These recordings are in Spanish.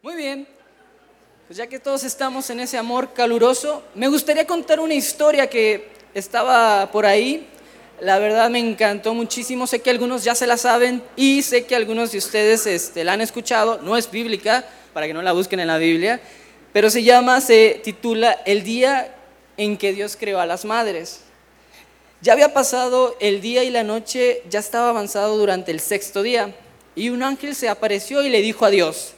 Muy bien. Pues ya que todos estamos en ese amor caluroso, me gustaría contar una historia que estaba por ahí. La verdad me encantó muchísimo. Sé que algunos ya se la saben y sé que algunos de ustedes este, la han escuchado. No es bíblica, para que no la busquen en la Biblia, pero se llama, se titula El día en que Dios creó a las madres. Ya había pasado el día y la noche, ya estaba avanzado durante el sexto día, y un ángel se apareció y le dijo a Dios,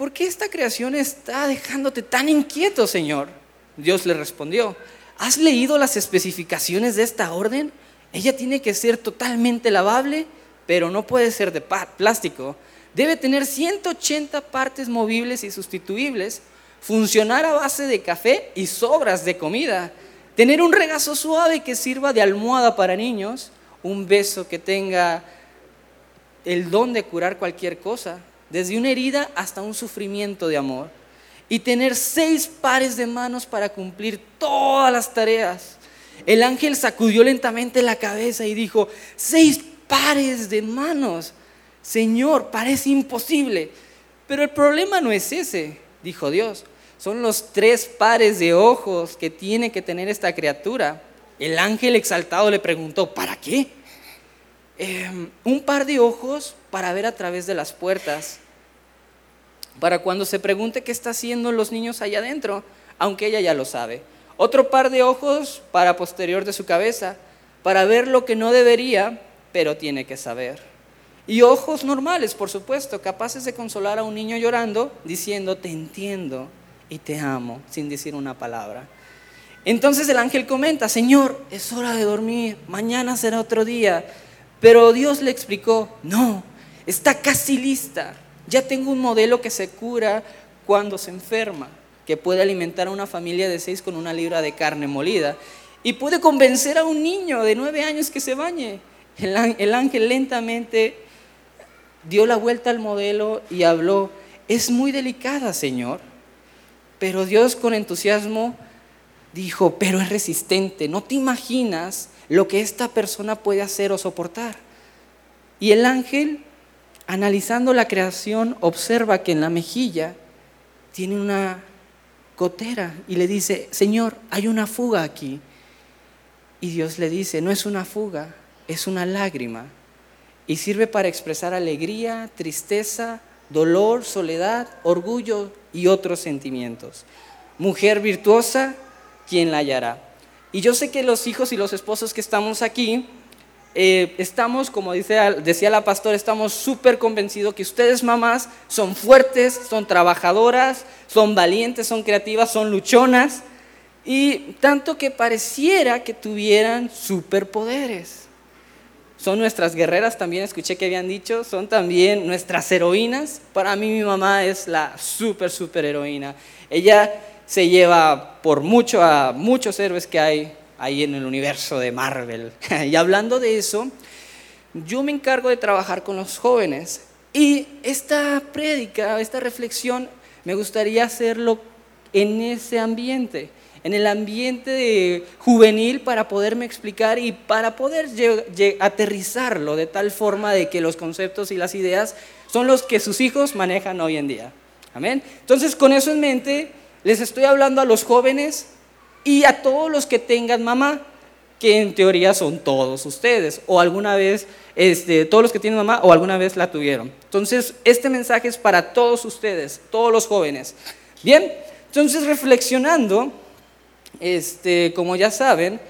¿por qué esta creación está dejándote tan inquieto, Señor? Dios le respondió, ¿has leído las especificaciones de esta orden? Ella tiene que ser totalmente lavable, pero no puede ser de plástico. Debe tener 180 partes movibles y sustituibles, funcionar a base de café y sobras de comida, tener un regazo suave que sirva de almohada para niños, un beso que tenga el don de curar cualquier cosa, desde una herida hasta un sufrimiento de amor, y tener seis pares de manos para cumplir todas las tareas. El ángel sacudió lentamente la cabeza y dijo, seis pares de manos. Señor, parece imposible. Pero el problema no es ese, dijo Dios. Son los tres pares de ojos que tiene que tener esta criatura. El ángel exaltado le preguntó, ¿para qué? Em, un par de ojos para ver a través de las puertas, para cuando se pregunte qué está haciendo los niños allá adentro, aunque ella ya lo sabe. Otro par de ojos para posterior de su cabeza, para ver lo que no debería, pero tiene que saber. Y ojos normales, por supuesto, capaces de consolar a un niño llorando, diciendo, te entiendo, y te amo sin decir una palabra. Entonces el ángel comenta, Señor, es hora de dormir, mañana será otro día. Pero Dios le explicó, no, está casi lista. Ya tengo un modelo que se cura cuando se enferma, que puede alimentar a una familia de seis con una libra de carne molida. Y puede convencer a un niño de nueve años que se bañe. El ángel lentamente dio la vuelta al modelo y habló, es muy delicada, Señor. Pero Dios con entusiasmo dijo, pero es resistente, no te imaginas lo que esta persona puede hacer o soportar. Y el ángel, analizando la creación, observa que en la mejilla tiene una gotera y le dice, Señor, hay una fuga aquí. Y Dios le dice, no es una fuga, es una lágrima. Y sirve para expresar alegría, tristeza, dolor, soledad, orgullo y otros sentimientos. Mujer virtuosa, ¿quién la hallará? Y yo sé que los hijos y los esposos que estamos aquí, eh, estamos, como decía la pastora, estamos súper convencidos que ustedes mamás son fuertes, son trabajadoras, son valientes, son creativas, son luchonas, y tanto que pareciera que tuvieran superpoderes son nuestras guerreras, también escuché que habían dicho, son también nuestras heroínas. Para mí mi mamá es la súper, súper heroína. Ella se lleva por mucho a muchos héroes que hay ahí en el universo de Marvel. y hablando de eso, yo me encargo de trabajar con los jóvenes. Y esta prédica, esta reflexión, me gustaría hacerlo en ese ambiente en el ambiente juvenil para poderme explicar y para poder aterrizarlo de tal forma de que los conceptos y las ideas son los que sus hijos manejan hoy en día. Amén. Entonces, con eso en mente, les estoy hablando a los jóvenes y a todos los que tengan mamá, que en teoría son todos ustedes, o alguna vez, este, todos los que tienen mamá, o alguna vez la tuvieron. Entonces, este mensaje es para todos ustedes, todos los jóvenes. Bien, entonces reflexionando, este, como ya saben,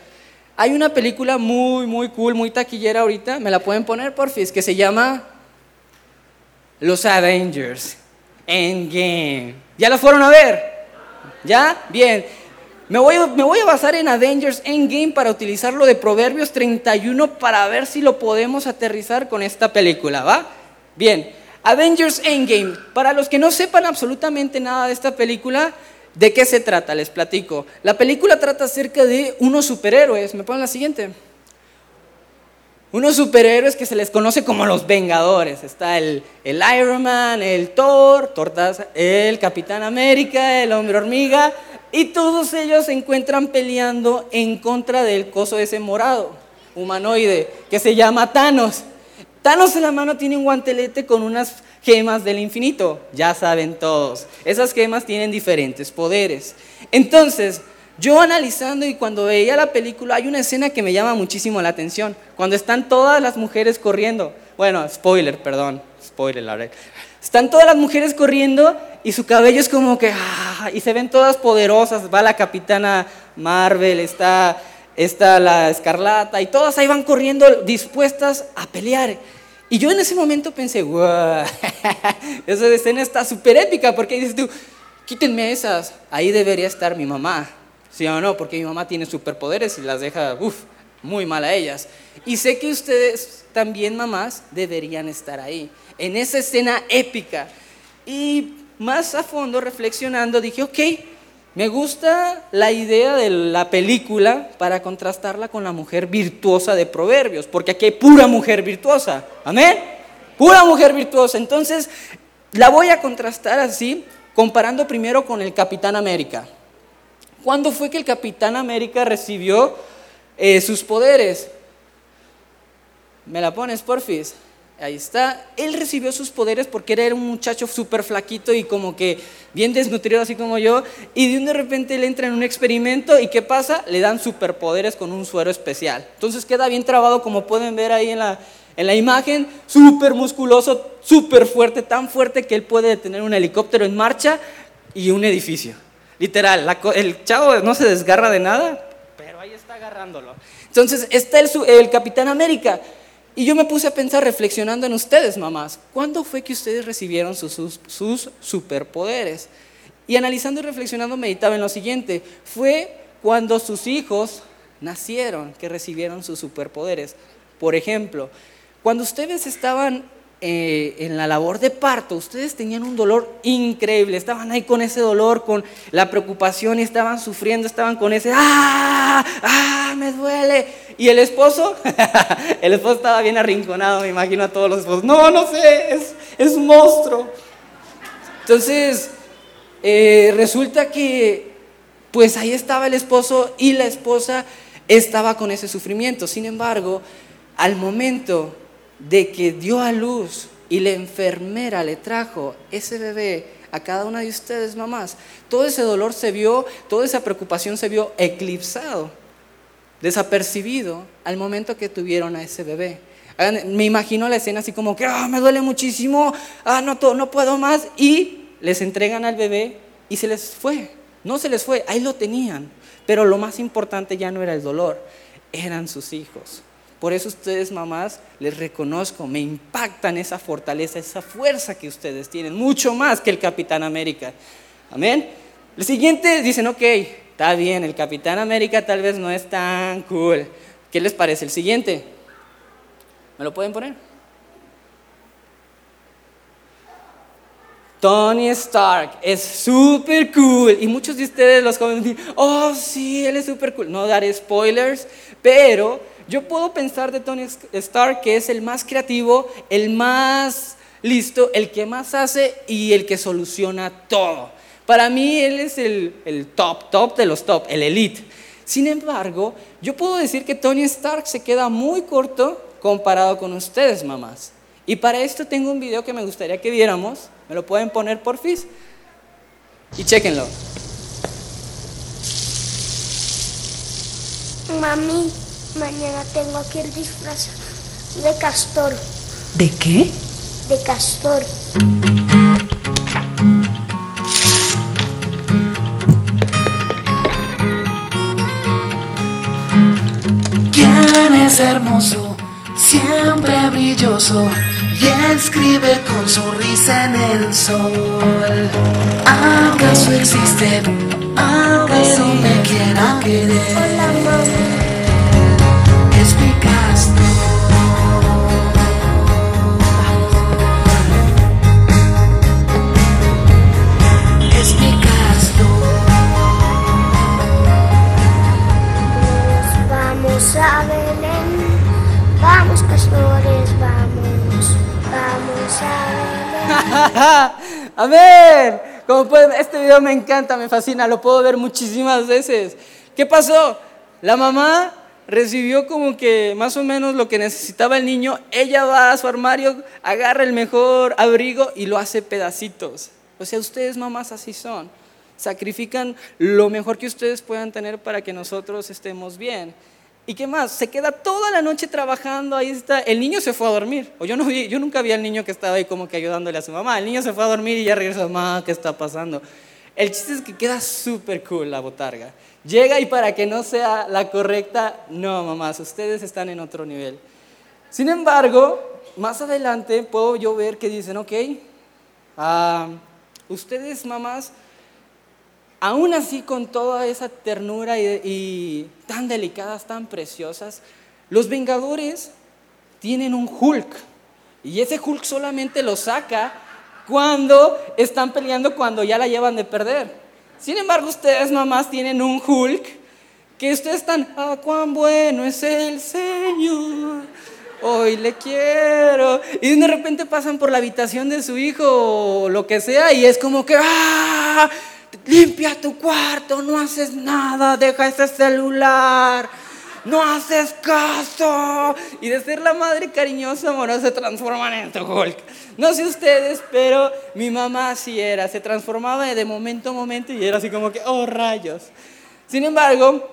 hay una película muy, muy cool, muy taquillera ahorita, me la pueden poner por fin, que se llama Los Avengers Endgame. ¿Ya la fueron a ver? ¿Ya? Bien. Me voy, me voy a basar en Avengers Endgame para utilizarlo de Proverbios 31 para ver si lo podemos aterrizar con esta película, ¿va? Bien. Avengers Endgame. Para los que no sepan absolutamente nada de esta película, ¿De qué se trata? Les platico. La película trata acerca de unos superhéroes. ¿Me ponen la siguiente? Unos superhéroes que se les conoce como los Vengadores. Está el, el Iron Man, el Thor, Tortas, el Capitán América, el Hombre Hormiga. Y todos ellos se encuentran peleando en contra del coso ese morado, humanoide, que se llama Thanos. Thanos en la mano tiene un guantelete con unas gemas del infinito. Ya saben todos. Esas gemas tienen diferentes poderes. Entonces, yo analizando y cuando veía la película, hay una escena que me llama muchísimo la atención. Cuando están todas las mujeres corriendo. Bueno, spoiler, perdón. Spoiler, la verdad. Están todas las mujeres corriendo y su cabello es como que... Ah, y se ven todas poderosas. Va la capitana Marvel, está está la escarlata y todas ahí van corriendo dispuestas a pelear. Y yo en ese momento pensé, wow, esa escena está súper épica porque dices tú, quítenme esas, ahí debería estar mi mamá, ¿sí o no? Porque mi mamá tiene superpoderes y las deja, uff, muy mal a ellas. Y sé que ustedes también, mamás, deberían estar ahí, en esa escena épica. Y más a fondo, reflexionando, dije, ok, me gusta la idea de la película para contrastarla con la mujer virtuosa de Proverbios, porque aquí hay pura mujer virtuosa. Amén. Pura mujer virtuosa. Entonces, la voy a contrastar así, comparando primero con el Capitán América. ¿Cuándo fue que el Capitán América recibió eh, sus poderes? ¿Me la pones, porfis? Ahí está. Él recibió sus poderes porque era un muchacho súper flaquito y como que bien desnutrido, así como yo. Y de un de repente él entra en un experimento y ¿qué pasa? Le dan superpoderes con un suero especial. Entonces queda bien trabado, como pueden ver ahí en la, en la imagen, súper musculoso, súper fuerte, tan fuerte que él puede detener un helicóptero en marcha y un edificio. Literal, el chavo no se desgarra de nada, pero ahí está agarrándolo. Entonces está el, el Capitán América y yo me puse a pensar reflexionando en ustedes, mamás, ¿cuándo fue que ustedes recibieron sus, superpoderes? Y analizando y reflexionando meditaba en lo siguiente, fue cuando sus hijos nacieron que recibieron sus superpoderes. Por ejemplo, cuando ustedes estaban eh, en la labor de parto, ustedes tenían un dolor increíble, estaban ahí con ese dolor, con la preocupación y estaban sufriendo, estaban con ese, ¡ah! ¡ah! ¡me duele! Y el esposo, el esposo estaba bien arrinconado, me imagino a todos los esposos, no, no sé, es, es un monstruo. Entonces, eh, resulta que, pues ahí estaba el esposo y la esposa estaba con ese sufrimiento. Sin embargo, al momento de que dio a luz y la enfermera le trajo ese bebé a cada una de ustedes, mamás, todo ese dolor se vio, toda esa preocupación se vio eclipsado, desapercibido al momento que tuvieron a ese bebé. Me imagino la escena así como que, ah, me duele muchísimo, ah, no, no puedo más, y les entregan al bebé y se les fue. No se les fue, ahí lo tenían. Pero lo más importante ya no era el dolor, eran sus hijos. Por eso ustedes, mamás, les reconozco, me impactan esa fortaleza, esa fuerza que ustedes tienen, mucho más que el Capitán América. Amén. El siguiente dicen, ok, está bien, el Capitán América tal vez no es tan cool. ¿Qué les parece el siguiente? ¿Me lo pueden poner? Tony Stark es súper cool. Y muchos de ustedes los jóvenes dicen, oh sí, él es súper cool. No daré spoilers, pero yo puedo pensar de Tony Stark que es el más creativo, el más listo, el que más hace y el que soluciona todo. Para mí él es el, top, top de los top, el elite. Sin embargo, yo puedo decir que Tony Stark se queda muy corto comparado con ustedes, mamás. Y para esto tengo un video que me gustaría que viéramos. ¿Me lo pueden poner por fin? Y chequenlo. Mami, Mañana tengo que ir disfrazado de castor. ¿De qué? De castor. ¿Quién es hermoso? Siempre brilloso y escribe con su risa en el sol. ¿Acaso existe? ¿Acaso me quiera querer? Hola, mamá. a ver, como pueden, este video me encanta, me fascina, lo puedo ver muchísimas veces. ¿Qué pasó? La mamá recibió como que más o menos lo que necesitaba el niño, ella va a su armario, agarra el mejor abrigo y lo hace pedacitos. O sea, ustedes mamás así son. Sacrifican lo mejor que ustedes puedan tener para que nosotros estemos bien. ¿Y qué más? Se queda toda la noche trabajando, ahí está. El niño se fue a dormir. O yo, no vi, yo nunca vi al niño que estaba ahí como que ayudándole a su mamá. El niño se fue a dormir y ya regresó, mamá, ¿qué está pasando? El chiste es que queda súper cool la botarga. Llega y para que no sea la correcta, no, mamás, ustedes están en otro nivel. Sin embargo, más adelante puedo yo ver que dicen, ok, ah, ustedes mamás, aún así con toda esa ternura y, tan delicadas, tan preciosas, los Vengadores tienen un Hulk. Y ese Hulk solamente lo saca cuando están peleando, cuando ya la llevan de perder. Sin embargo, ustedes mamás tienen un Hulk que ustedes están, ah, cuán bueno es el Señor. Hoy le quiero. Y de repente pasan por la habitación de su hijo o lo que sea y es como que, ah, limpia tu cuarto, no haces nada, deja ese celular no haces caso. Y de ser la madre cariñosa, amorosa, se transforman en tu Hulk. No sé ustedes, pero mi mamá así era, se transformaba de momento a momento y era así como que, oh rayos. Sin embargo,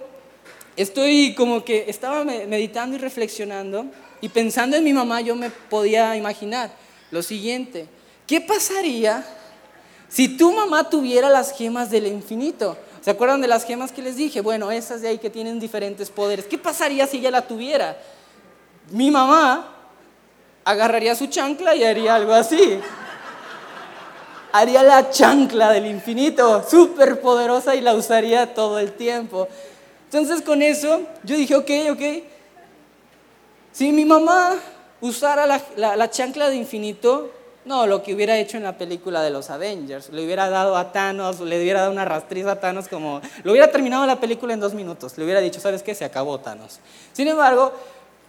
estoy como que estaba meditando y reflexionando y pensando en mi mamá, yo me podía imaginar lo siguiente, ¿qué pasaría si tu mamá tuviera las gemas del infinito? ¿Se acuerdan de las gemas que les dije? Bueno, esas de ahí que tienen diferentes poderes. ¿Qué pasaría si ella la tuviera? Mi mamá agarraría su chancla y haría algo así. Haría la chancla del infinito, súper poderosa y la usaría todo el tiempo. Entonces con eso yo dije, ok, ok. Si mi mamá usara la, la chancla de infinito, no, lo que hubiera hecho en la película de los Avengers. Le hubiera dado a Thanos, le hubiera dado una rastriz a Thanos como... Lo hubiera terminado la película en dos minutos. Le hubiera dicho, ¿sabes qué? Se acabó Thanos. Sin embargo,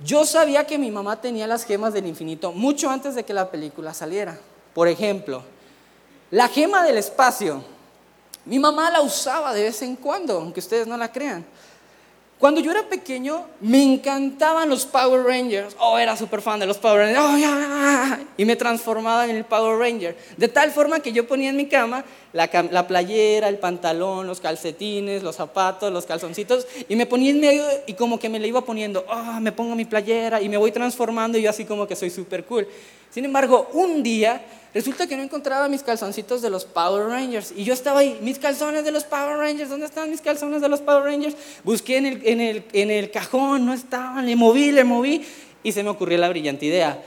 yo sabía que mi mamá tenía las gemas del infinito mucho antes de que la película saliera. Por ejemplo, la gema del espacio. Mi mamá la usaba de vez en cuando, aunque ustedes no la crean. Cuando yo era pequeño, me encantaban los Power Rangers. Oh, era súper fan de los Power Rangers. Oh, y me transformaba en el Power Ranger. De tal forma que yo ponía en mi cama la, la, playera, el pantalón, los calcetines, los zapatos, los calzoncitos. Y me ponía en medio y como que me le iba poniendo. Oh, me pongo mi playera y me voy transformando y yo así como que soy súper cool. Sin embargo, un día Resulta que no encontraba mis calzoncitos de los Power Rangers. Y yo estaba ahí, mis calzones de los Power Rangers, ¿dónde están mis calzones de los Power Rangers? Busqué en el, en el, en el cajón, no estaban, le moví, le moví. Y se me ocurrió la brillante idea.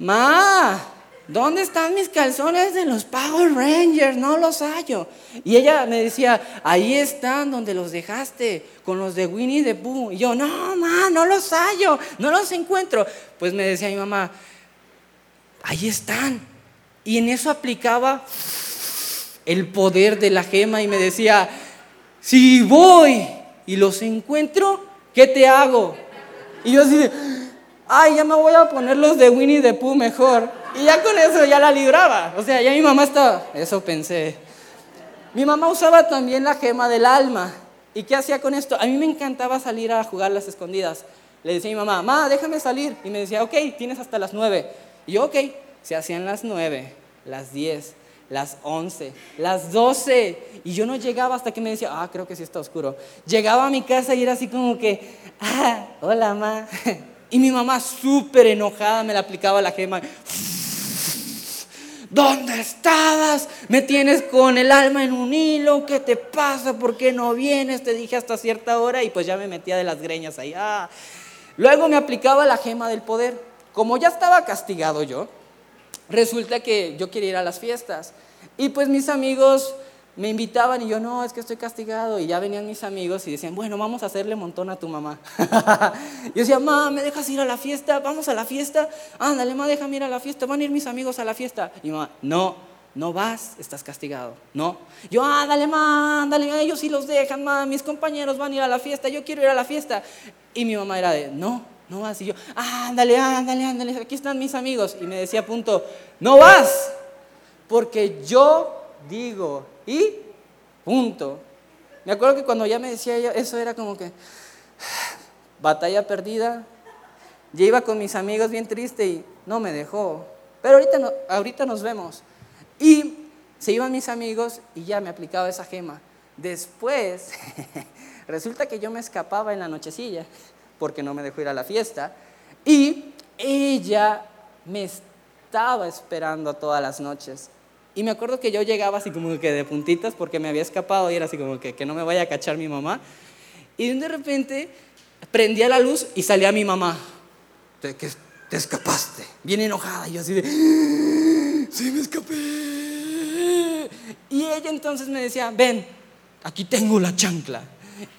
Ma, ¿dónde están mis calzones de los Power Rangers? No los hallo. Y ella me decía, ahí están donde los dejaste, con los de Winnie the Pooh. Y yo, no, ma, no los hallo, no los encuentro. Pues me decía mi mamá, ahí están y en eso aplicaba el poder de la gema y me decía, si voy y los encuentro, ¿qué te hago? Y yo así ay, ya me voy a poner los de Winnie the Pooh mejor. Y ya con eso ya la libraba. O sea, ya mi mamá estaba, eso pensé. Mi mamá usaba también la gema del alma. ¿Y qué hacía con esto? A mí me encantaba salir a jugar las escondidas. Le decía a mi mamá, mamá, déjame salir. Y me decía, ok, tienes hasta las nueve. Y yo, ok, se hacían las nueve, las diez, las once, las doce. Y yo no llegaba hasta que me decía, ah, creo que sí está oscuro. Llegaba a mi casa y era así como que, ah, hola, ma. Y mi mamá súper enojada me la aplicaba la gema. ¿Dónde estabas? Me tienes con el alma en un hilo. ¿Qué te pasa? ¿Por qué no vienes? Te dije hasta cierta hora y pues ya me metía de las greñas ahí. Ah. Luego me aplicaba la gema del poder. Como ya estaba castigado yo, resulta que yo quería ir a las fiestas. Y pues mis amigos me invitaban y yo, no, es que estoy castigado. Y ya venían mis amigos y decían, bueno, vamos a hacerle montón a tu mamá. yo decía, mamá, ¿me dejas ir a la fiesta? ¿Vamos a la fiesta? Ándale, mamá, déjame ir a la fiesta. Van a ir mis amigos a la fiesta. Y mamá, no, no vas, estás castigado. No. Yo, ándale, mamá, ándale, ellos sí los dejan, mamá, mis compañeros van a ir a la fiesta, yo quiero ir a la fiesta. Y mi mamá era de, no, no vas. Y yo, ándale, ándale, ándale, aquí están mis amigos. Y me decía, punto, no vas, porque yo digo, y punto. Me acuerdo que cuando ya me decía ella, eso era como que, batalla perdida. Ya iba con mis amigos bien triste y no me dejó. Pero ahorita, ahorita nos vemos. Y se iban mis amigos y ya me aplicaba esa gema. Después, resulta que yo me escapaba en la nochecilla porque no me dejó ir a la fiesta. Y ella me estaba esperando todas las noches. Y me acuerdo que yo llegaba así como que de puntitas porque me había escapado y era así como que, que no me vaya a cachar mi mamá. Y de repente prendía la luz y salía mi mamá. Te, que te escapaste, bien enojada. Y yo así de, sí me escapé. Y ella entonces me decía, ven, aquí tengo la chancla.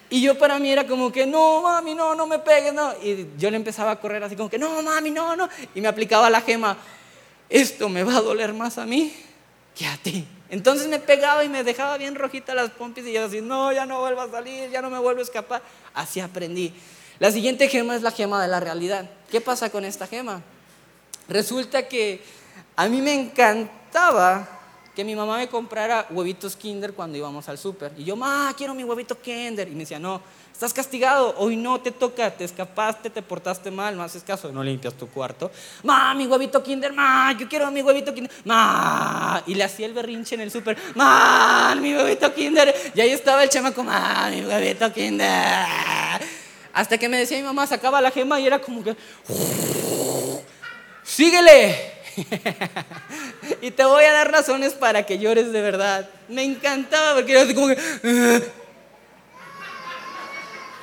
Y yo para mí era como que, no, mami, no, no me pegues, no. Y yo le empezaba a correr así como que, no, mami, no, no. Y me aplicaba la gema, esto me va a doler más a mí que a ti. Entonces me pegaba y me dejaba bien rojita las pompis y yo así, no, ya no vuelvo a salir, ya no me vuelvo a escapar. Así aprendí. La siguiente gema es la gema de la realidad. ¿Qué pasa con esta gema? Resulta que a mí me encantaba que mi mamá me comprara huevitos Kinder cuando íbamos al súper. Y yo, ma, quiero mi huevito Kinder. Y me decía, no, estás castigado, hoy no te toca, te escapaste, te portaste mal, no haces caso, no limpias tu cuarto. Ma, mi huevito Kinder, ma, yo quiero mi huevito Kinder, ma. Y le hacía el berrinche en el súper, ma, mi huevito Kinder. Y ahí estaba el chamaco, ma, mi huevito Kinder. Hasta que me decía mi mamá, sacaba la gema y era como que, síguele. y te voy a dar razones para que llores de verdad. Me encantaba porque era así como que...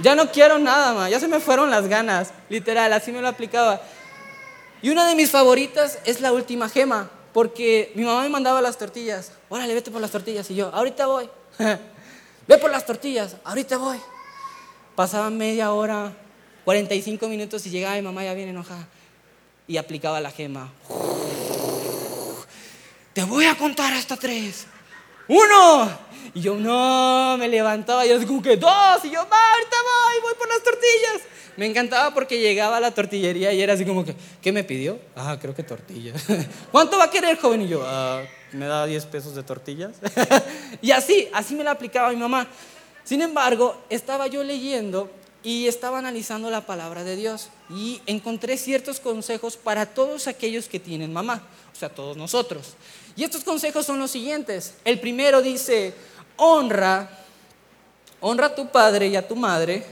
ya no quiero nada más, ya se me fueron las ganas, literal, así me lo aplicaba. Y una de mis favoritas es la última gema, porque mi mamá me mandaba las tortillas. Órale, vete por las tortillas. Y yo, ahorita voy. Ve por las tortillas, ahorita voy. Pasaba media hora, 45 minutos y llegaba mi mamá ya bien enojada. Y aplicaba la gema. Te voy a contar hasta tres. Uno. Y yo, no, me levantaba y yo, como que dos. Y yo, ahorita voy, voy por las tortillas. Me encantaba porque llegaba a la tortillería y era así como que, ¿qué me pidió? Ah, creo que tortillas. ¿Cuánto va a querer, joven? Y yo, ah, ¿me da 10 pesos de tortillas? y así, así me la aplicaba mi mamá. Sin embargo, estaba yo leyendo y estaba analizando la palabra de Dios y encontré ciertos consejos para todos aquellos que tienen mamá, o sea, todos nosotros. Y estos consejos son los siguientes. El primero dice, honra, honra a tu padre y a tu madre,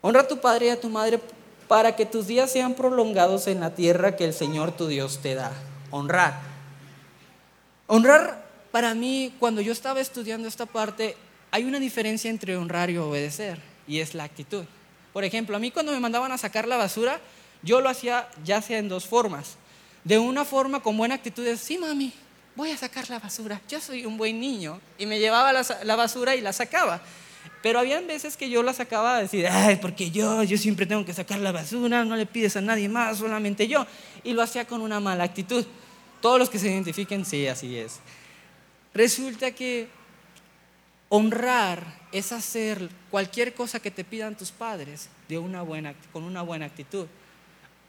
honra a tu padre y a tu madre para que tus días sean prolongados en la tierra que el Señor tu Dios te da. Honrar. Honrar para mí, cuando yo estaba estudiando esta parte, hay una diferencia entre honrar y obedecer, y es la actitud. Por ejemplo, a mí cuando me mandaban a sacar la basura, yo lo hacía ya sea en dos formas. De una forma con buena actitud, de, sí, mami, voy a sacar la basura, yo soy un buen niño. Y me llevaba la, basura y la sacaba. Pero habían veces que yo la sacaba a decir, ay, porque yo, yo siempre tengo que sacar la basura, no le pides a nadie más, solamente yo. Y lo hacía con una mala actitud. Todos los que se identifiquen, sí, así es. Resulta que Honrar es hacer cualquier cosa que te pidan tus padres de una buena, con una buena actitud.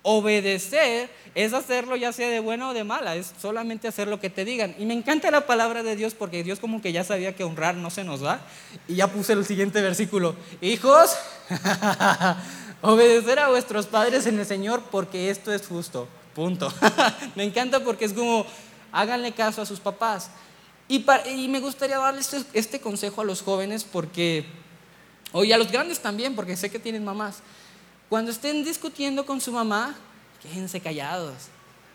Obedecer es hacerlo ya sea de buena o de mala, es solamente hacer lo que te digan. Y me encanta la palabra de Dios porque Dios como que ya sabía que honrar no se nos da. Y ya puse el siguiente versículo. Hijos, obedecer a vuestros padres en el Señor porque esto es justo. Punto. me encanta porque es como, háganle caso a sus papás. Y, me gustaría darles este, este, consejo a los jóvenes porque, y a los grandes también, porque sé que tienen mamás. Cuando estén discutiendo con su mamá, quédense callados.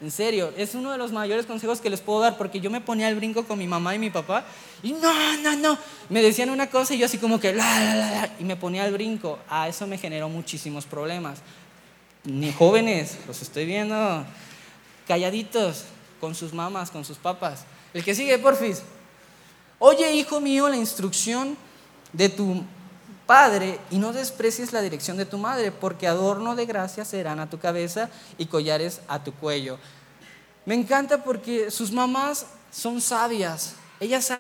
En serio, es uno de los mayores consejos que les puedo dar porque yo me ponía el brinco con mi mamá y mi papá y no, no, no. Me decían una cosa y yo así como que la, la, la, y me ponía el brinco. A eso me generó muchísimos problemas. Ni jóvenes, los estoy viendo calladitos con sus mamás, con sus papás. El que sigue, porfis. Oye, hijo mío, la instrucción de tu padre y no desprecies la dirección de tu madre, porque adorno de gracia serán a tu cabeza y collares a tu cuello. Me encanta porque sus mamás son sabias. Ellas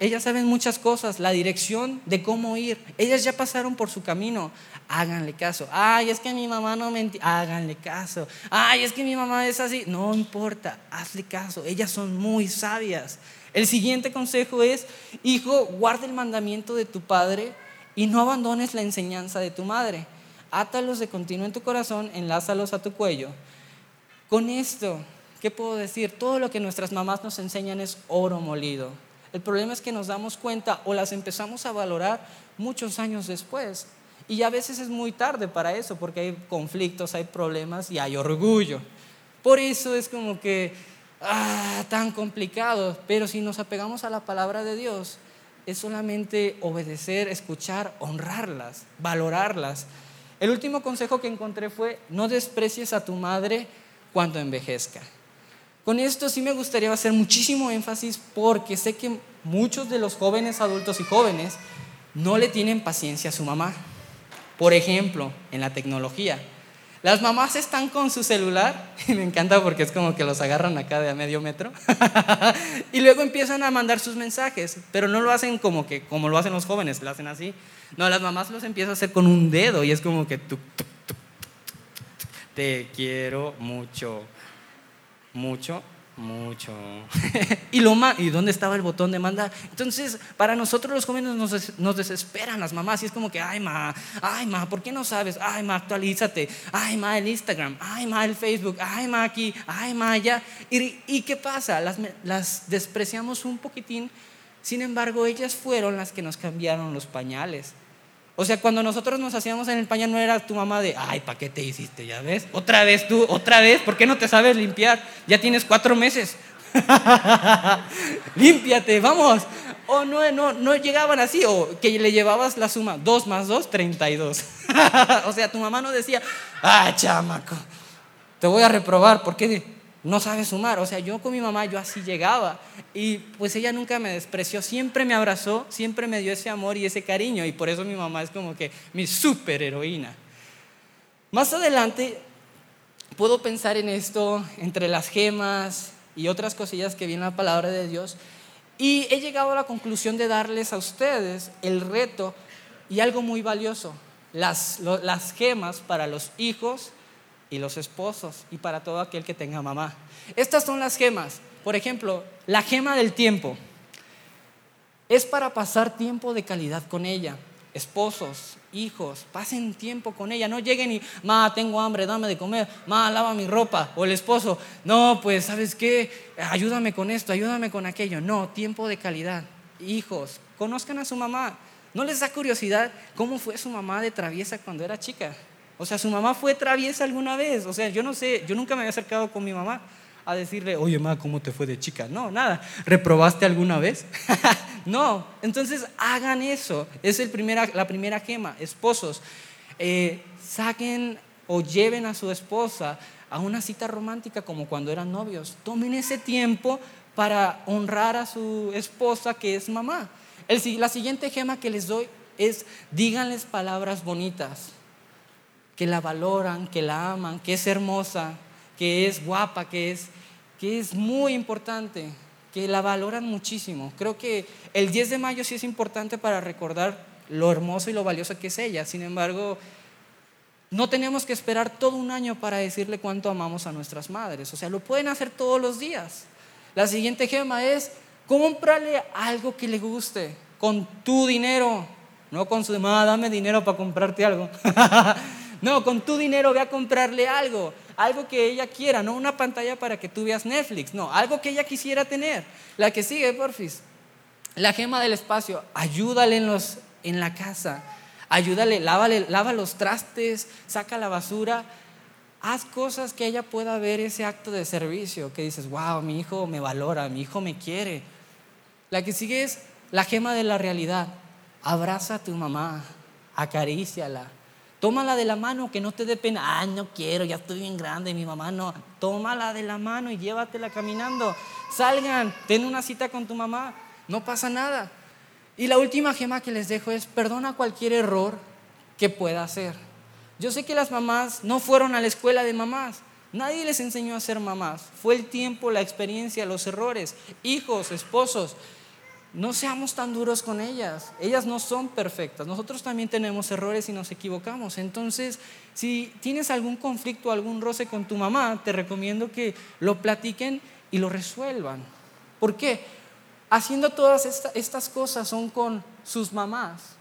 ellas saben muchas cosas, la dirección de cómo ir. Ellas ya pasaron por su camino háganle caso. Ay, es que mi mamá no me háganle caso. Ay, es que mi mamá es así. No importa, hazle caso. Ellas son muy sabias. El siguiente consejo es, hijo, guarda el mandamiento de tu padre y no abandones la enseñanza de tu madre. átalos de continuo en tu corazón, enlázalos a tu cuello. Con esto, ¿qué puedo decir? Todo lo que nuestras mamás nos enseñan es oro molido. El problema es que nos damos cuenta o las empezamos a valorar muchos años después. Y a veces es muy tarde para eso, porque hay conflictos, hay problemas y hay orgullo. Por eso es como que, ah, tan complicado. Pero si nos apegamos a la palabra de Dios, es solamente obedecer, escuchar, honrarlas, valorarlas. El último consejo que encontré fue, no desprecies a tu madre cuando envejezca. Con esto sí me gustaría hacer muchísimo énfasis porque sé que muchos de los jóvenes adultos y jóvenes no le tienen paciencia a su mamá. Por ejemplo, en la tecnología. Las mamás están con su celular, y me encanta porque es como que los agarran acá de a medio metro, y luego empiezan a mandar sus mensajes, pero no lo hacen como que como lo hacen los jóvenes, lo hacen así. No, las mamás los empiezan a hacer con un dedo y es como que te quiero mucho, mucho, mucho. y, lo ¿Y dónde estaba el botón de mandar? Entonces, para nosotros los jóvenes nos, nos, desesperan las mamás y es como que, ay, ma, ay, ma, ¿por qué no sabes? Ay, ma, actualízate. Ay, ma, el Instagram. Ay, ma, el Facebook. Ay, ma, aquí. Ay, ma, allá. ¿Y, y qué pasa? Las, las despreciamos un poquitín. Sin embargo, ellas fueron las que nos cambiaron los pañales. O sea, cuando nosotros nos hacíamos en el pañal no era tu mamá de, ay, ¿para qué te hiciste? ¿Ya ves? Otra vez tú, otra vez, ¿por qué no te sabes limpiar? Ya tienes cuatro meses. Límpiate, vamos. O no, no, no llegaban así, o que le llevabas la suma, dos más dos, treinta y dos. o sea, tu mamá no decía, ah, chamaco, te voy a reprobar, ¿por qué? No sabe sumar. O sea, yo con mi mamá, yo así llegaba. Y pues ella nunca me despreció, siempre me abrazó, siempre me dio ese amor y ese cariño. Y por eso mi mamá es como que mi super heroína. Más adelante puedo pensar en esto entre las gemas y otras cosillas que viene la palabra de Dios. Y he llegado a la conclusión de darles a ustedes el reto y algo muy valioso. Las, las gemas para los hijos y los esposos y para todo aquel que tenga mamá. Estas son las gemas. Por ejemplo, la gema del tiempo. Es para pasar tiempo de calidad con ella. Esposos, hijos, pasen tiempo con ella. No lleguen y, ma, tengo hambre, dame de comer. Ma, lava mi ropa. O el esposo, no, pues, ¿sabes qué? Ayúdame con esto, ayúdame con aquello. No, tiempo de calidad. Hijos, conozcan a su mamá. ¿No les da curiosidad cómo fue su mamá de traviesa cuando era chica? O sea, su mamá fue traviesa alguna vez. O sea, yo no sé, yo nunca me había acercado con mi mamá a decirle, oye, mamá, ¿cómo te fue de chica? No, nada. ¿Reprobaste alguna vez? no. Entonces, hagan eso. Es el primera, la primera gema. Esposos, eh, saquen o lleven a su esposa a una cita romántica como cuando eran novios. Tomen ese tiempo para honrar a su esposa que es mamá. la siguiente gema que les doy es díganles palabras bonitas que la valoran, que la aman, que es hermosa, que es guapa, que es, que es muy importante, que la valoran muchísimo. Creo que el 10 de mayo sí es importante para recordar lo hermoso y lo valioso que es ella. Sin embargo, no tenemos que esperar todo un año para decirle cuánto amamos a nuestras madres. O sea, lo pueden hacer todos los días. La siguiente gema es cómprale algo que le guste con tu dinero, no con su mamá, dame dinero para comprarte algo. No, con tu dinero ve a comprarle algo, algo que ella quiera, no una pantalla para que tú veas Netflix, no, algo que ella quisiera tener. La que sigue, porfis. La gema del espacio, ayúdale en, los, en la casa, ayúdale, lávale, lava los trastes, saca la basura, haz cosas que ella pueda ver ese acto de servicio, que dices, wow, mi hijo me valora, mi hijo me quiere. La que sigue es la gema de la realidad, abraza a tu mamá, acaríciala, Tómala de la mano, que no te dé pena. Ay, no quiero, ya estoy bien grande, mi mamá no. Tómala de la mano y llévatela caminando. Salgan, ten una cita con tu mamá, no pasa nada. Y la última gema que les dejo es, perdona cualquier error que pueda hacer. Yo sé que las mamás no fueron a la escuela de mamás. Nadie les enseñó a ser mamás. Fue el tiempo, la experiencia, los errores. Hijos, esposos, no seamos tan duros con ellas. Ellas no son perfectas. Nosotros también tenemos errores y nos equivocamos. Entonces, si tienes algún conflicto, algún roce con tu mamá, te recomiendo que lo platiquen y lo resuelvan. ¿Por qué? Haciendo todas estas cosas son con sus mamás.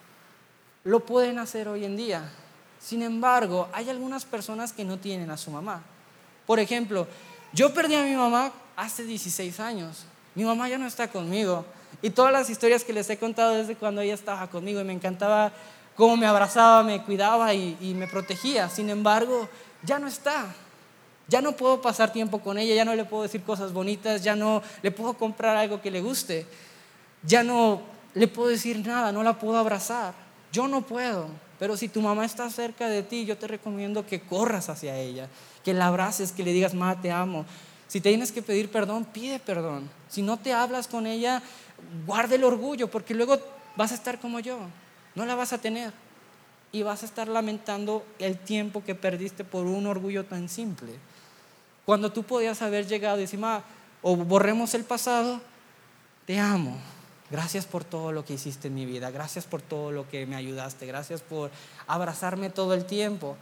Lo pueden hacer hoy en día. Sin embargo, hay algunas personas que no tienen a su mamá. Por ejemplo, yo perdí a mi mamá hace 16 años. Mi mamá ya no está conmigo. Y todas las historias que les he contado desde cuando ella estaba conmigo y me encantaba cómo me abrazaba, me cuidaba y, y me protegía. Sin embargo, ya no está. Ya no puedo pasar tiempo con ella, ya no le puedo decir cosas bonitas, ya no le puedo comprar algo que le guste. Ya no le puedo decir nada, no la puedo abrazar. Yo no puedo. Pero si tu mamá está cerca de ti, yo te recomiendo que corras hacia ella, que la abraces, que le digas, mamá, te amo. Si tienes que pedir perdón, pide perdón. Si no te hablas con ella, guarda el orgullo, porque luego vas a estar como yo, no la vas a tener. Y vas a estar lamentando el tiempo que perdiste por un orgullo tan simple. Cuando tú podías haber llegado y decir, o borremos el pasado, te amo. Gracias por todo lo que hiciste en mi vida. Gracias por todo lo que me ayudaste. Gracias por abrazarme todo el tiempo.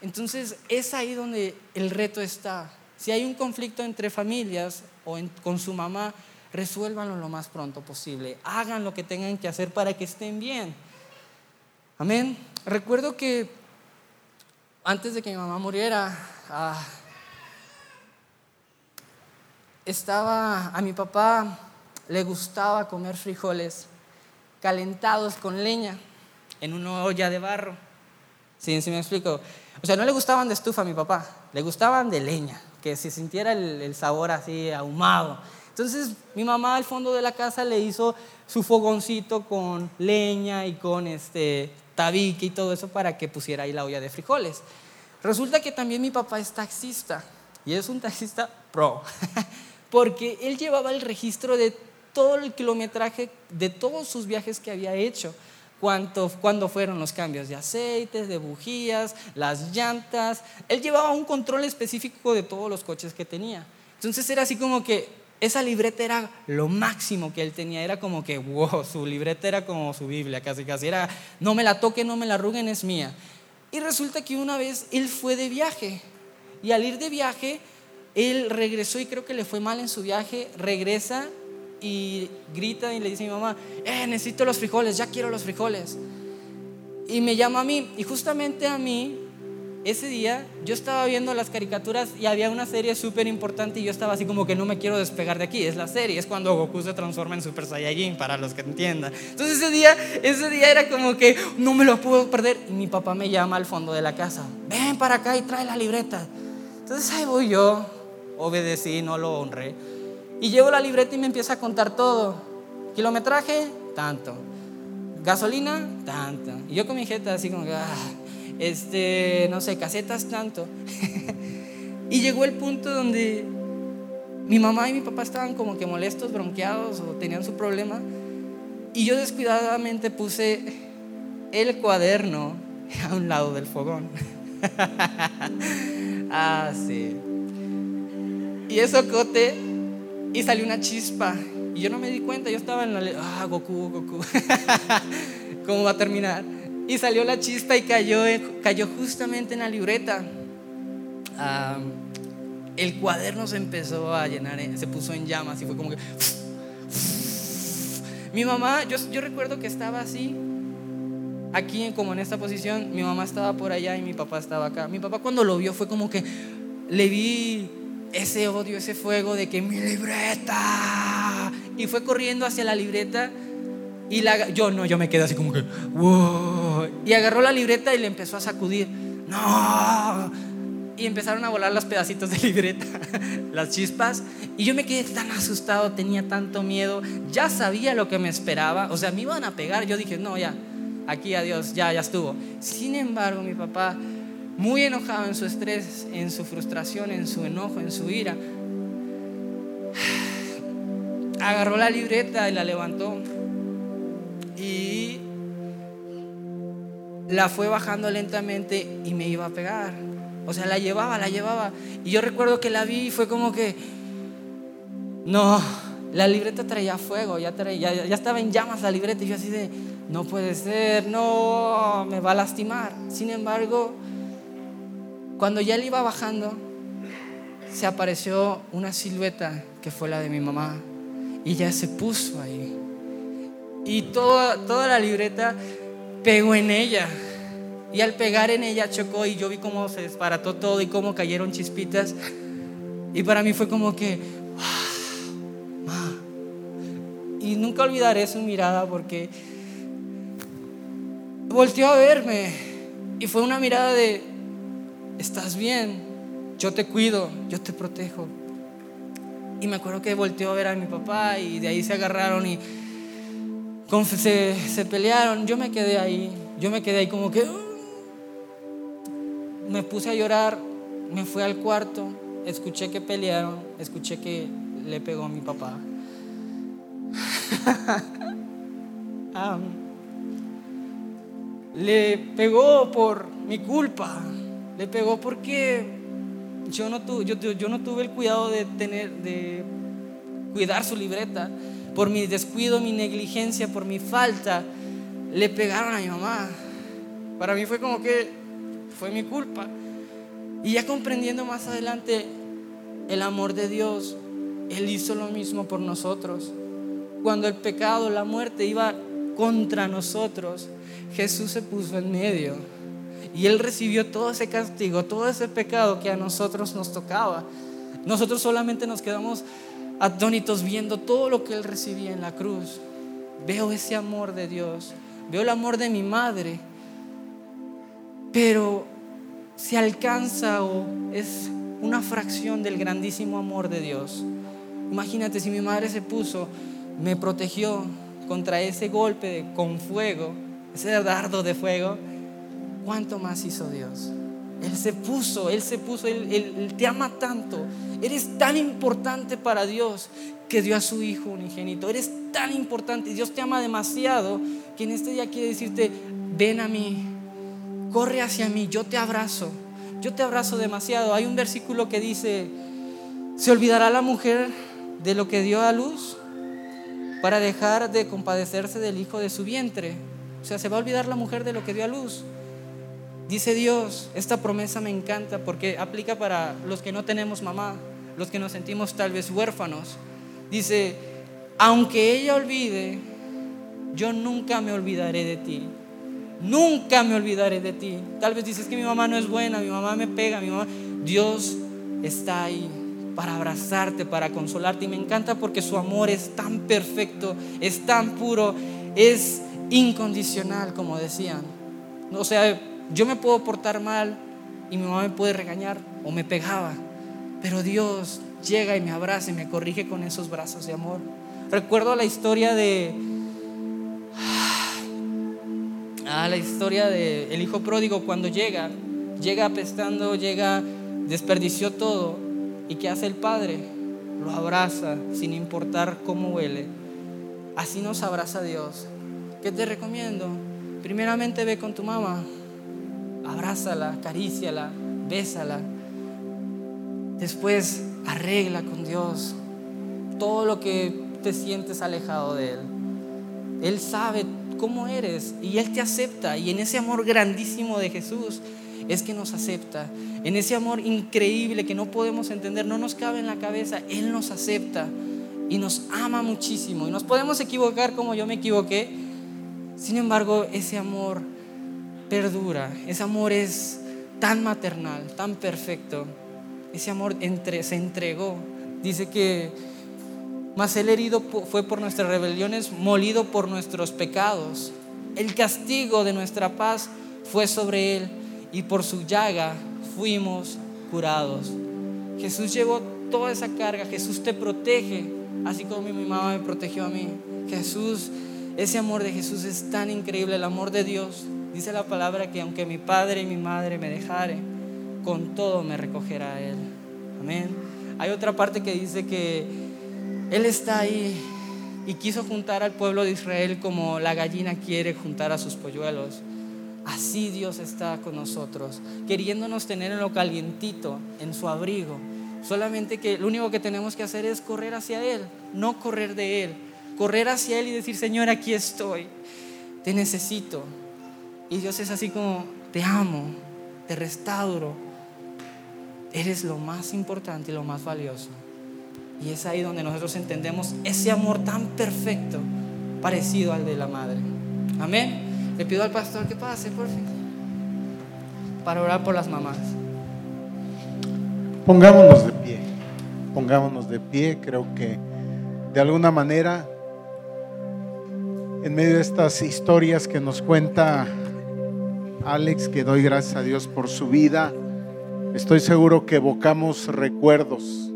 Entonces es ahí donde el reto está. Si hay un conflicto entre familias o con su mamá, resuélvanlo lo más pronto posible. Hagan lo que tengan que hacer para que estén bien. Amén. Recuerdo que antes de que mi mamá muriera, ah, estaba a mi papá le gustaba comer frijoles calentados con leña en una olla de barro. ¿Sí, sí me explico? O sea, no le gustaban de estufa a mi papá, le gustaban de leña, que se sintiera el, el sabor así ahumado. Entonces mi mamá al fondo de la casa le hizo su fogoncito con leña y con este tabique y todo eso para que pusiera ahí la olla de frijoles. Resulta que también mi papá es taxista y es un taxista pro, porque él llevaba el registro de todo el kilometraje de todos sus viajes que había hecho. Cuánto, cuándo fueron los cambios de aceites, de bujías, las llantas. Él llevaba un control específico de todos los coches que tenía. Entonces era así como que esa libreta era lo máximo que él tenía. Era como que, wow, su libreta era como su Biblia, casi casi. Era, no me la toquen, no me la arruguen, es mía. Y resulta que una vez él fue de viaje. Y al ir de viaje, él regresó y creo que le fue mal en su viaje. Regresa y grita y le dice a mi mamá, eh, necesito los frijoles, ya quiero los frijoles. Y me llama a mí, y justamente a mí, ese día, yo estaba viendo las caricaturas y había una serie súper importante y yo estaba así como que no me quiero despegar de aquí, es la serie, es cuando Goku se transforma en Super Saiyajin, para los que entiendan. Entonces ese día, ese día era como que no me lo puedo perder y mi papá me llama al fondo de la casa, ven para acá y trae la libreta. Entonces ahí voy yo, obedecí, no lo honré. Y llevo la libreta y me empieza a contar todo. Kilometraje, tanto. Gasolina, tanto. Y yo con mi jeta así como que, ah, este, no sé, casetas, tanto. y llegó el punto donde mi mamá y mi papá estaban como que molestos, bronqueados o tenían su problema. Y yo descuidadamente puse el cuaderno a un lado del fogón. ah, sí. Y eso cote y salió una chispa. Y yo no me di cuenta, yo estaba en la... Ah, Goku, Goku. ¿Cómo va a terminar? Y salió la chispa y cayó, cayó justamente en la libreta. el cuaderno se empezó a llenar, se puso en llamas y fue como que... Mi mamá, yo, yo recuerdo que estaba así, aquí como en esta posición, mi mamá estaba por allá y mi papá estaba acá. Mi papá cuando lo vio fue como que le vi ese odio, ese fuego de que mi libreta. Y fue corriendo hacia la libreta y la, yo no, yo me quedé así como que, wow. Y agarró la libreta y le empezó a sacudir. No. Y empezaron a volar los pedacitos de libreta, las chispas. Y yo me quedé tan asustado, tenía tanto miedo. Ya sabía lo que me esperaba. O sea, me iban a pegar. Yo dije, no, ya, aquí adiós, ya, ya estuvo. Sin embargo, mi papá muy enojado en su estrés, en su frustración, en su enojo, en su ira, agarró la libreta y la levantó y la fue bajando lentamente y me iba a pegar. O sea, la llevaba, la llevaba. Y yo recuerdo que la vi y fue como que, no, la libreta traía fuego, ya, traía, estaba en llamas la libreta y yo así de, no puede ser, no, me va a lastimar. Sin embargo, cuando ya él iba bajando, se apareció una silueta que fue la de mi mamá y ya se puso ahí. Y toda, toda la libreta pegó en ella. Y al pegar en ella chocó y yo vi cómo se desbarató todo y cómo cayeron chispitas. Y para mí fue como que, Ma. Y nunca olvidaré su mirada porque volteó a verme y fue una mirada de, estás bien, yo te cuido, yo te protejo. Y me acuerdo que volteó a ver a mi papá y de ahí se agarraron y se, se pelearon. Yo me quedé ahí, yo me quedé ahí como que... Uh". me puse a llorar, me fui al cuarto, escuché que pelearon, escuché que le pegó a mi papá. le pegó por mi culpa, le pegó porque yo no, tuve, yo, no tuve el cuidado de, tener, de cuidar su libreta. Por mi descuido, mi negligencia, por mi falta, le pegaron a mi mamá. Para mí fue como que fue mi culpa. Y ya comprendiendo más adelante el amor de Dios, Él hizo lo mismo por nosotros. Cuando el pecado, la muerte iba contra nosotros, Jesús se puso en medio y Él recibió todo ese castigo, todo ese pecado que a nosotros nos tocaba. Nosotros solamente nos quedamos atónitos viendo todo lo que Él recibía en la cruz. Veo ese amor de Dios, veo el amor de mi madre, pero se alcanza o es una fracción del grandísimo amor de Dios. Imagínate si mi madre se puso, me protegió contra ese golpe con fuego, ese dardo de fuego ¿cuánto más hizo Dios? Él se puso, Él se puso, él, te ama tanto. Eres tan importante para Dios que dio a su Hijo unigénito. Eres tan importante. Dios te ama demasiado que en este día quiere decirte, ven a mí, corre hacia mí, yo te abrazo. Yo te abrazo demasiado. Hay un versículo que dice, ¿se olvidará la mujer de lo que dio a luz para dejar de compadecerse del hijo de su vientre? O sea, se va a olvidar la mujer de lo que dio a luz. Dice Dios, esta promesa me encanta porque aplica para los que no tenemos mamá, los que nos sentimos tal vez huérfanos. Dice, aunque ella olvide, yo nunca me olvidaré de ti. Nunca me olvidaré de ti. Tal vez dices que mi mamá no es buena, mi mamá me pega, mi mamá... Dios está ahí para abrazarte, para consolarte. Y me encanta porque su amor es tan perfecto, es tan puro, es incondicional, como decían. O sea, yo me puedo portar mal y mi mamá me puede regañar o me pegaba, pero Dios llega y me abraza y me corrige con esos brazos de amor. Recuerdo la historia de ah, la historia de el hijo pródigo cuando llega, llega apestando, llega desperdició todo y qué hace el padre? Lo abraza sin importar cómo huele. Así nos abraza Dios. ¿Qué te recomiendo? Primeramente ve con tu mamá, abrázala, acaríciala, bésala. Después arregla con Dios todo lo que te sientes alejado de Él. Él sabe cómo eres y Él te acepta. Y en ese amor grandísimo de Jesús es que nos acepta. En ese amor increíble que no podemos entender, no nos cabe en la cabeza, Él nos acepta y nos ama muchísimo. Y nos podemos equivocar como yo me equivoqué. Sin embargo, ese amor perdura. Ese amor es tan maternal, tan perfecto. Ese amor entre, se entregó. Dice que más el herido fue por nuestras rebeliones, molido por nuestros pecados. El castigo de nuestra paz fue sobre él y por su llaga fuimos curados. Jesús llevó toda esa carga, Jesús te protege, así como mi mamá me protegió a mí. Jesús, ese amor de Jesús es tan increíble, el amor de Dios Dice la palabra que aunque mi padre y mi madre me dejare, con todo me recogerá Él. Amén. Hay otra parte que dice que Él está ahí y quiso juntar al pueblo de Israel como la gallina quiere juntar a sus polluelos. Así Dios está con nosotros, queriéndonos tener en lo calientito, en su abrigo. Solamente que lo único que tenemos que hacer es correr hacia Él, no correr de Él. Correr hacia Él y decir, Señor, aquí estoy, te necesito. Y Dios es así como, te amo, te restauro. Eres lo más importante y lo más valioso. Y es ahí donde nosotros entendemos ese amor tan perfecto, parecido al de la madre. Amén. Le pido al pastor que pase, por fin. para orar por las mamás. Pongámonos de pie, pongámonos de pie, creo que de alguna manera, en medio de estas historias que nos cuenta Alex, que doy gracias a Dios por su vida, estoy seguro que evocamos recuerdos.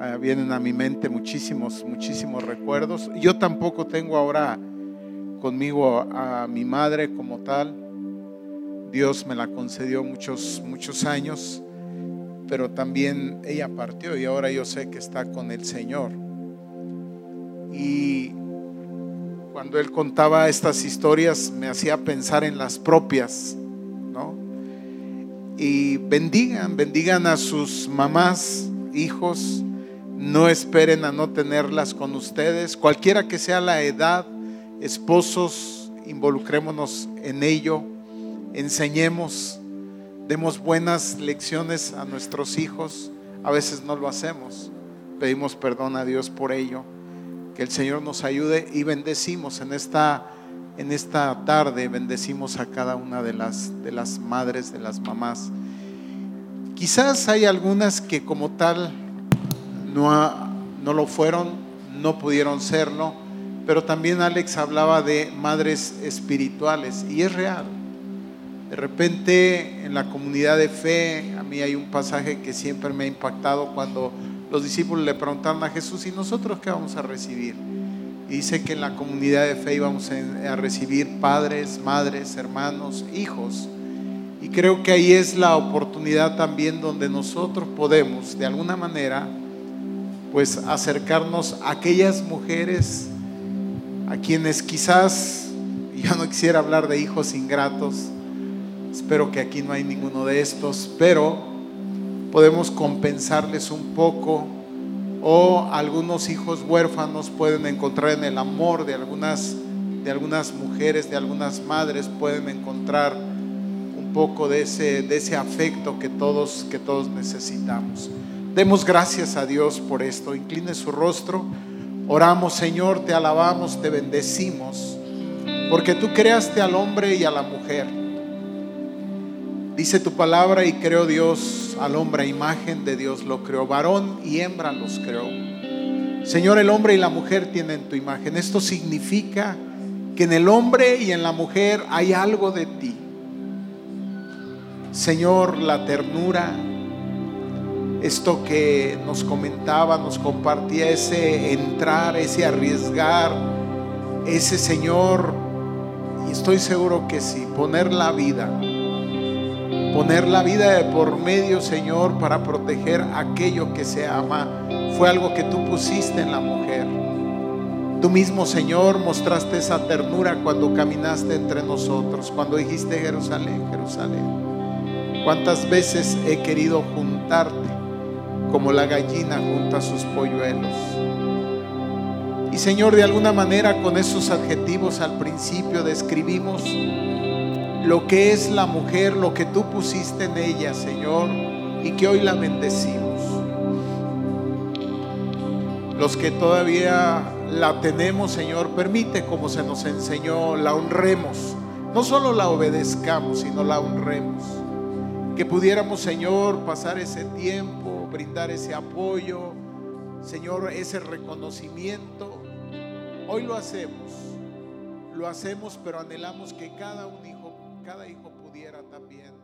Ah, vienen a mi mente muchísimos, muchísimos recuerdos. Yo tampoco tengo ahora conmigo a mi madre como tal. Dios me la concedió muchos, muchos años, pero también ella partió y ahora yo sé que está con el Señor. Y cuando él contaba estas historias me hacía pensar en las propias, ¿no? Y bendigan, bendigan a sus mamás, hijos, no esperen a no tenerlas con ustedes, cualquiera que sea la edad, esposos, involucrémonos en ello, enseñemos, demos buenas lecciones a nuestros hijos, a veces no lo hacemos, pedimos perdón a Dios por ello que el Señor nos ayude y bendecimos en esta, en esta tarde, bendecimos a cada una de las, de las madres, de las mamás. Quizás hay algunas que como tal no, no lo fueron, no pudieron serlo, pero también Alex hablaba de madres espirituales y es real. De repente en la comunidad de fe, a mí hay un pasaje que siempre me ha impactado cuando los discípulos le preguntaron a Jesús, ¿y nosotros qué vamos a recibir? Y dice que en la comunidad de fe íbamos a recibir padres, madres, hermanos, hijos. Y creo que ahí es la oportunidad también donde nosotros podemos, de alguna manera, pues acercarnos a aquellas mujeres a quienes quizás, yo no quisiera hablar de hijos ingratos, espero que aquí no hay ninguno de estos, pero podemos compensarles un poco o algunos hijos huérfanos pueden encontrar en el amor de algunas, de algunas mujeres, de algunas madres, pueden encontrar un poco de ese, de ese afecto que todos, que todos necesitamos. Demos gracias a Dios por esto. Incline su rostro. Oramos, Señor, te alabamos, te bendecimos, porque tú creaste al hombre y a la mujer. Dice tu palabra y creó Dios al hombre imagen de Dios lo creó, varón y hembra los creó. Señor, el hombre y la mujer tienen tu imagen. Esto significa que en el hombre y en la mujer hay algo de ti. Señor, la ternura, esto que nos comentaba, nos compartía, ese entrar, ese arriesgar, ese Señor, y estoy seguro que sí, poner la vida Poner la vida de por medio, Señor, para proteger aquello que se ama, fue algo que tú pusiste en la mujer. Tú mismo, Señor, mostraste esa ternura cuando caminaste entre nosotros, cuando dijiste Jerusalén, Jerusalén. ¿Cuántas veces he querido juntarte como la gallina junta sus polluelos? Y Señor, de alguna manera con esos adjetivos al principio describimos lo que es la mujer, lo que tú pusiste en ella, Señor, y que hoy la bendecimos. Los que todavía la tenemos, Señor, permite como se nos enseñó, la honremos. No solo la obedezcamos, sino la honremos. Que pudiéramos, Señor, pasar ese tiempo, brindar ese apoyo, Señor, ese reconocimiento. Hoy lo hacemos, lo hacemos, pero anhelamos que cada un hijo cada hijo pudiera también